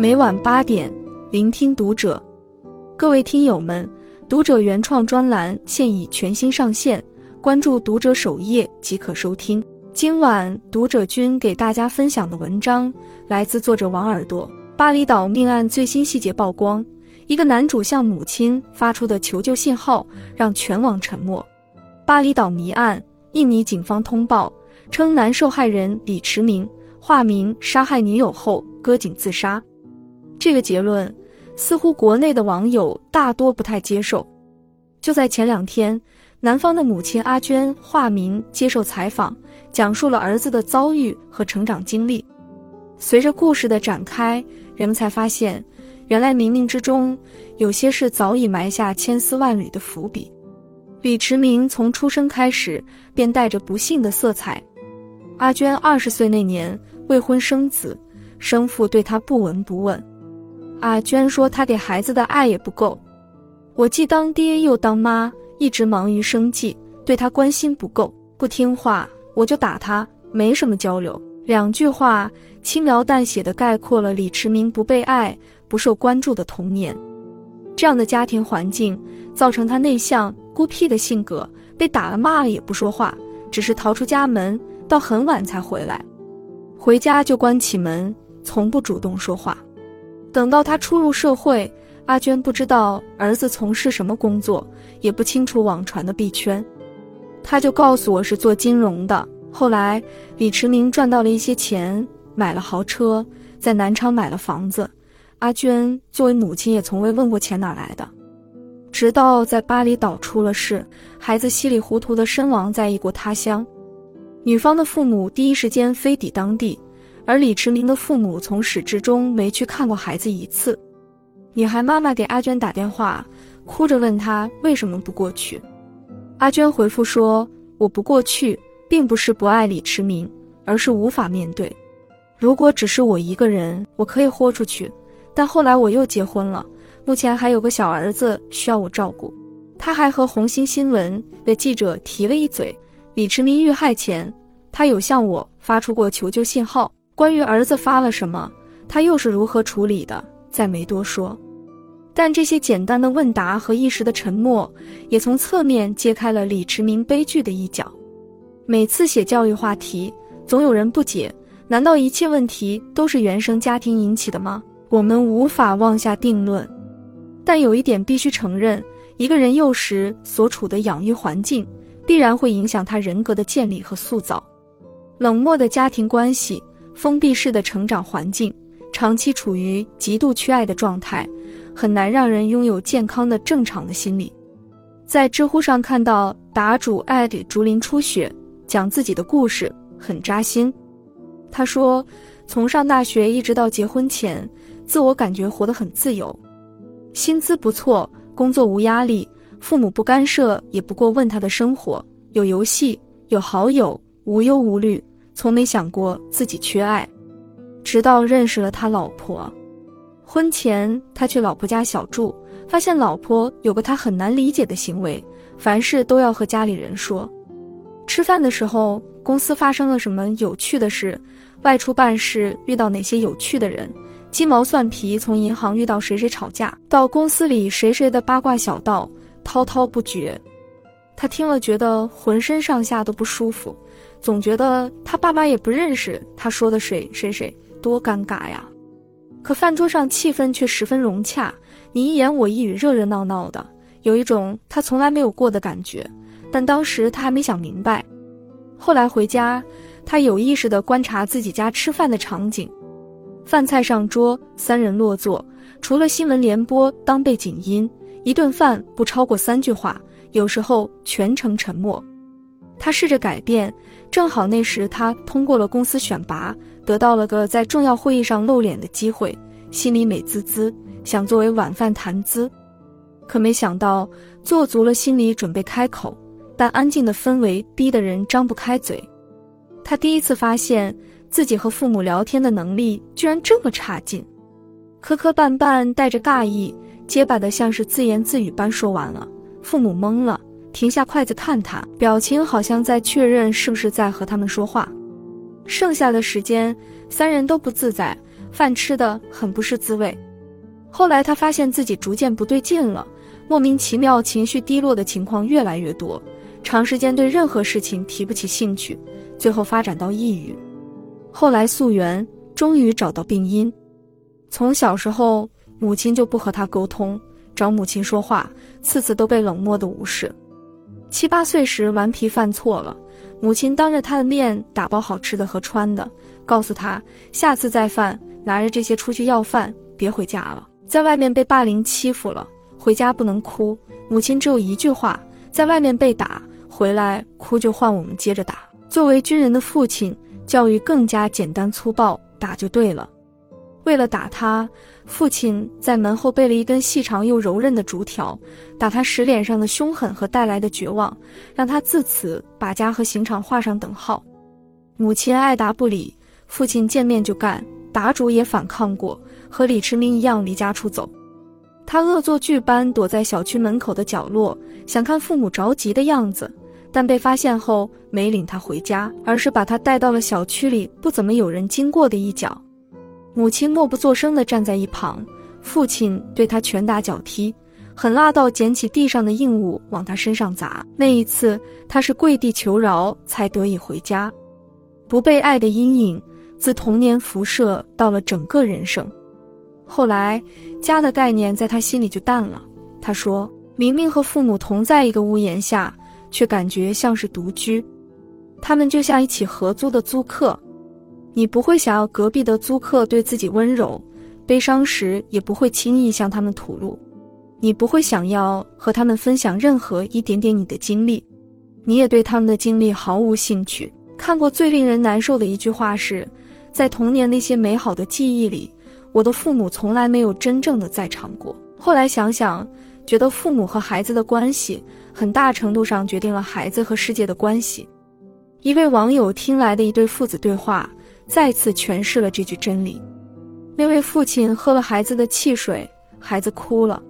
每晚八点，聆听读者。各位听友们，读者原创专栏现已全新上线，关注读者首页即可收听。今晚读者君给大家分享的文章来自作者王耳朵。巴厘岛命案最新细节曝光，一个男主向母亲发出的求救信号让全网沉默。巴厘岛谜案，印尼警方通报称男受害人李驰明（化名）杀害女友后割颈自杀。这个结论。似乎国内的网友大多不太接受。就在前两天，男方的母亲阿娟化名接受采访，讲述了儿子的遭遇和成长经历。随着故事的展开，人们才发现，原来冥冥之中有些事早已埋下千丝万缕的伏笔。李驰明从出生开始便带着不幸的色彩。阿娟二十岁那年未婚生子，生父对她不闻不问。阿娟说：“她给孩子的爱也不够，我既当爹又当妈，一直忙于生计，对他关心不够。不听话我就打他，没什么交流。”两句话轻描淡写的概括了李驰明不被爱、不受关注的童年。这样的家庭环境造成他内向、孤僻的性格，被打了骂了也不说话，只是逃出家门，到很晚才回来，回家就关起门，从不主动说话。等到他初入社会，阿娟不知道儿子从事什么工作，也不清楚网传的币圈，他就告诉我是做金融的。后来李驰明赚到了一些钱，买了豪车，在南昌买了房子。阿娟作为母亲也从未问过钱哪来的，直到在巴厘岛出了事，孩子稀里糊涂的身亡在异国他乡，女方的父母第一时间飞抵当地。而李驰明的父母从始至终没去看过孩子一次。女孩妈妈给阿娟打电话，哭着问她为什么不过去。阿娟回复说：“我不过去，并不是不爱李驰明，而是无法面对。如果只是我一个人，我可以豁出去。但后来我又结婚了，目前还有个小儿子需要我照顾。”她还和红星新闻的记者提了一嘴：李驰明遇害前，他有向我发出过求救信号。关于儿子发了什么，他又是如何处理的，再没多说。但这些简单的问答和一时的沉默，也从侧面揭开了李驰明悲剧的一角。每次写教育话题，总有人不解：难道一切问题都是原生家庭引起的吗？我们无法妄下定论。但有一点必须承认：一个人幼时所处的养育环境，必然会影响他人格的建立和塑造。冷漠的家庭关系。封闭式的成长环境，长期处于极度缺爱的状态，很难让人拥有健康的正常的心理。在知乎上看到答主艾迪竹林初雪讲自己的故事，很扎心。他说，从上大学一直到结婚前，自我感觉活得很自由，薪资不错，工作无压力，父母不干涉也不过问他的生活，有游戏，有好友，无忧无虑。从没想过自己缺爱，直到认识了他老婆。婚前他去老婆家小住，发现老婆有个他很难理解的行为，凡事都要和家里人说。吃饭的时候，公司发生了什么有趣的事，外出办事遇到哪些有趣的人，鸡毛蒜皮，从银行遇到谁谁吵架，到公司里谁谁的八卦小道，滔滔不绝。他听了觉得浑身上下都不舒服。总觉得他爸妈也不认识他说的谁谁谁，多尴尬呀！可饭桌上气氛却十分融洽，你一言我一语，热热闹闹的，有一种他从来没有过的感觉。但当时他还没想明白。后来回家，他有意识地观察自己家吃饭的场景：饭菜上桌，三人落座，除了新闻联播当背景音，一顿饭不超过三句话，有时候全程沉默。他试着改变，正好那时他通过了公司选拔，得到了个在重要会议上露脸的机会，心里美滋滋，想作为晚饭谈资。可没想到做足了心理准备开口，但安静的氛围逼得人张不开嘴。他第一次发现自己和父母聊天的能力居然这么差劲，磕磕绊绊带着尬意，结巴的像是自言自语般说完了，父母懵了。停下筷子看他，表情好像在确认是不是在和他们说话。剩下的时间，三人都不自在，饭吃的很不是滋味。后来他发现自己逐渐不对劲了，莫名其妙情绪低落的情况越来越多，长时间对任何事情提不起兴趣，最后发展到抑郁。后来溯源，终于找到病因。从小时候，母亲就不和他沟通，找母亲说话，次次都被冷漠的无视。七八岁时顽皮犯错了，母亲当着他的面打包好吃的和穿的，告诉他下次再犯，拿着这些出去要饭，别回家了。在外面被霸凌欺负了，回家不能哭。母亲只有一句话：在外面被打，回来哭就换我们接着打。作为军人的父亲，教育更加简单粗暴，打就对了。为了打他，父亲在门后备了一根细长又柔韧的竹条，打他使脸上的凶狠和带来的绝望，让他自此把家和刑场画上等号。母亲爱答不理，父亲见面就干，打主也反抗过。和李驰明一样离家出走，他恶作剧般躲在小区门口的角落，想看父母着急的样子，但被发现后没领他回家，而是把他带到了小区里不怎么有人经过的一角。母亲默不作声地站在一旁，父亲对他拳打脚踢，狠辣到捡起地上的硬物往他身上砸。那一次，他是跪地求饶才得以回家。不被爱的阴影自童年辐射到了整个人生。后来，家的概念在他心里就淡了。他说：“明明和父母同在一个屋檐下，却感觉像是独居。他们就像一起合租的租客，你不会想要隔壁的租客对自己温柔，悲伤时也不会轻易向他们吐露。你不会想要和他们分享任何一点点你的经历，你也对他们的经历毫无兴趣。看过最令人难受的一句话是，在童年那些美好的记忆里。”我的父母从来没有真正的在场过。后来想想，觉得父母和孩子的关系，很大程度上决定了孩子和世界的关系。一位网友听来的一对父子对话，再次诠释了这句真理。那位父亲喝了孩子的汽水，孩子哭了。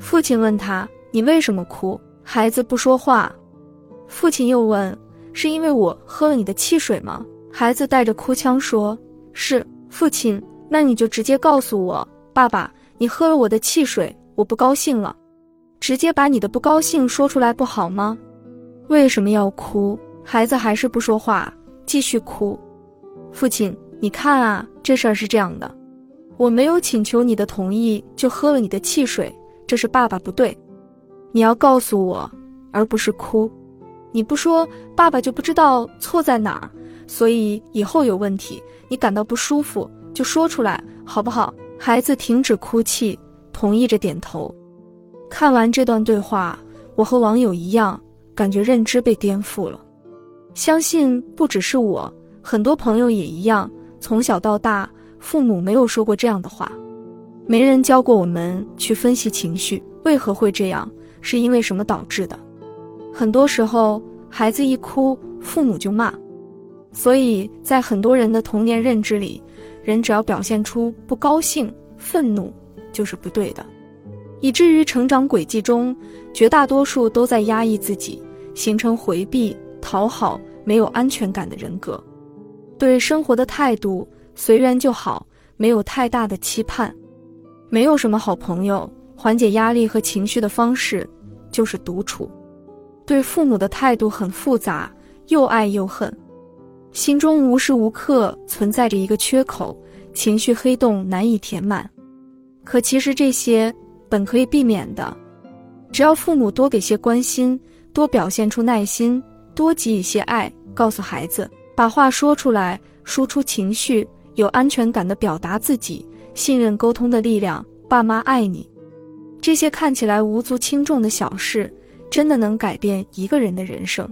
父亲问他：“你为什么哭？”孩子不说话。父亲又问：“是因为我喝了你的汽水吗？”孩子带着哭腔说：“是。”父亲。那你就直接告诉我，爸爸，你喝了我的汽水，我不高兴了，直接把你的不高兴说出来不好吗？为什么要哭？孩子还是不说话，继续哭。父亲，你看啊，这事儿是这样的，我没有请求你的同意就喝了你的汽水，这是爸爸不对，你要告诉我，而不是哭。你不说，爸爸就不知道错在哪儿，所以以后有问题，你感到不舒服。就说出来好不好？孩子停止哭泣，同意着点头。看完这段对话，我和网友一样，感觉认知被颠覆了。相信不只是我，很多朋友也一样。从小到大，父母没有说过这样的话，没人教过我们去分析情绪为何会这样，是因为什么导致的。很多时候，孩子一哭，父母就骂。所以在很多人的童年认知里，人只要表现出不高兴、愤怒，就是不对的，以至于成长轨迹中，绝大多数都在压抑自己，形成回避、讨好、没有安全感的人格。对生活的态度随缘就好，没有太大的期盼。没有什么好朋友，缓解压力和情绪的方式就是独处。对父母的态度很复杂，又爱又恨。心中无时无刻存在着一个缺口，情绪黑洞难以填满。可其实这些本可以避免的，只要父母多给些关心，多表现出耐心，多给予些爱，告诉孩子把话说出来，输出情绪，有安全感的表达自己，信任沟通的力量。爸妈爱你，这些看起来无足轻重的小事，真的能改变一个人的人生。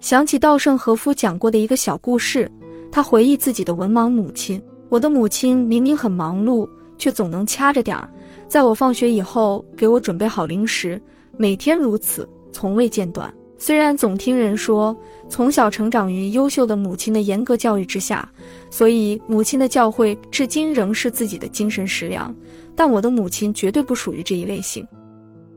想起稻盛和夫讲过的一个小故事，他回忆自己的文盲母亲。我的母亲明明很忙碌，却总能掐着点儿，在我放学以后给我准备好零食，每天如此，从未间断。虽然总听人说从小成长于优秀的母亲的严格教育之下，所以母亲的教诲至今仍是自己的精神食粮，但我的母亲绝对不属于这一类型。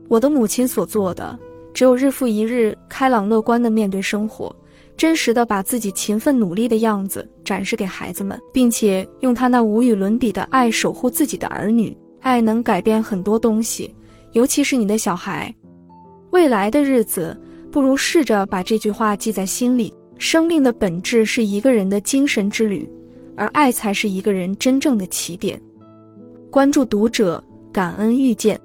我的母亲所做的。只有日复一日开朗乐观的面对生活，真实的把自己勤奋努力的样子展示给孩子们，并且用她那无与伦比的爱守护自己的儿女。爱能改变很多东西，尤其是你的小孩。未来的日子，不如试着把这句话记在心里：生命的本质是一个人的精神之旅，而爱才是一个人真正的起点。关注读者，感恩遇见。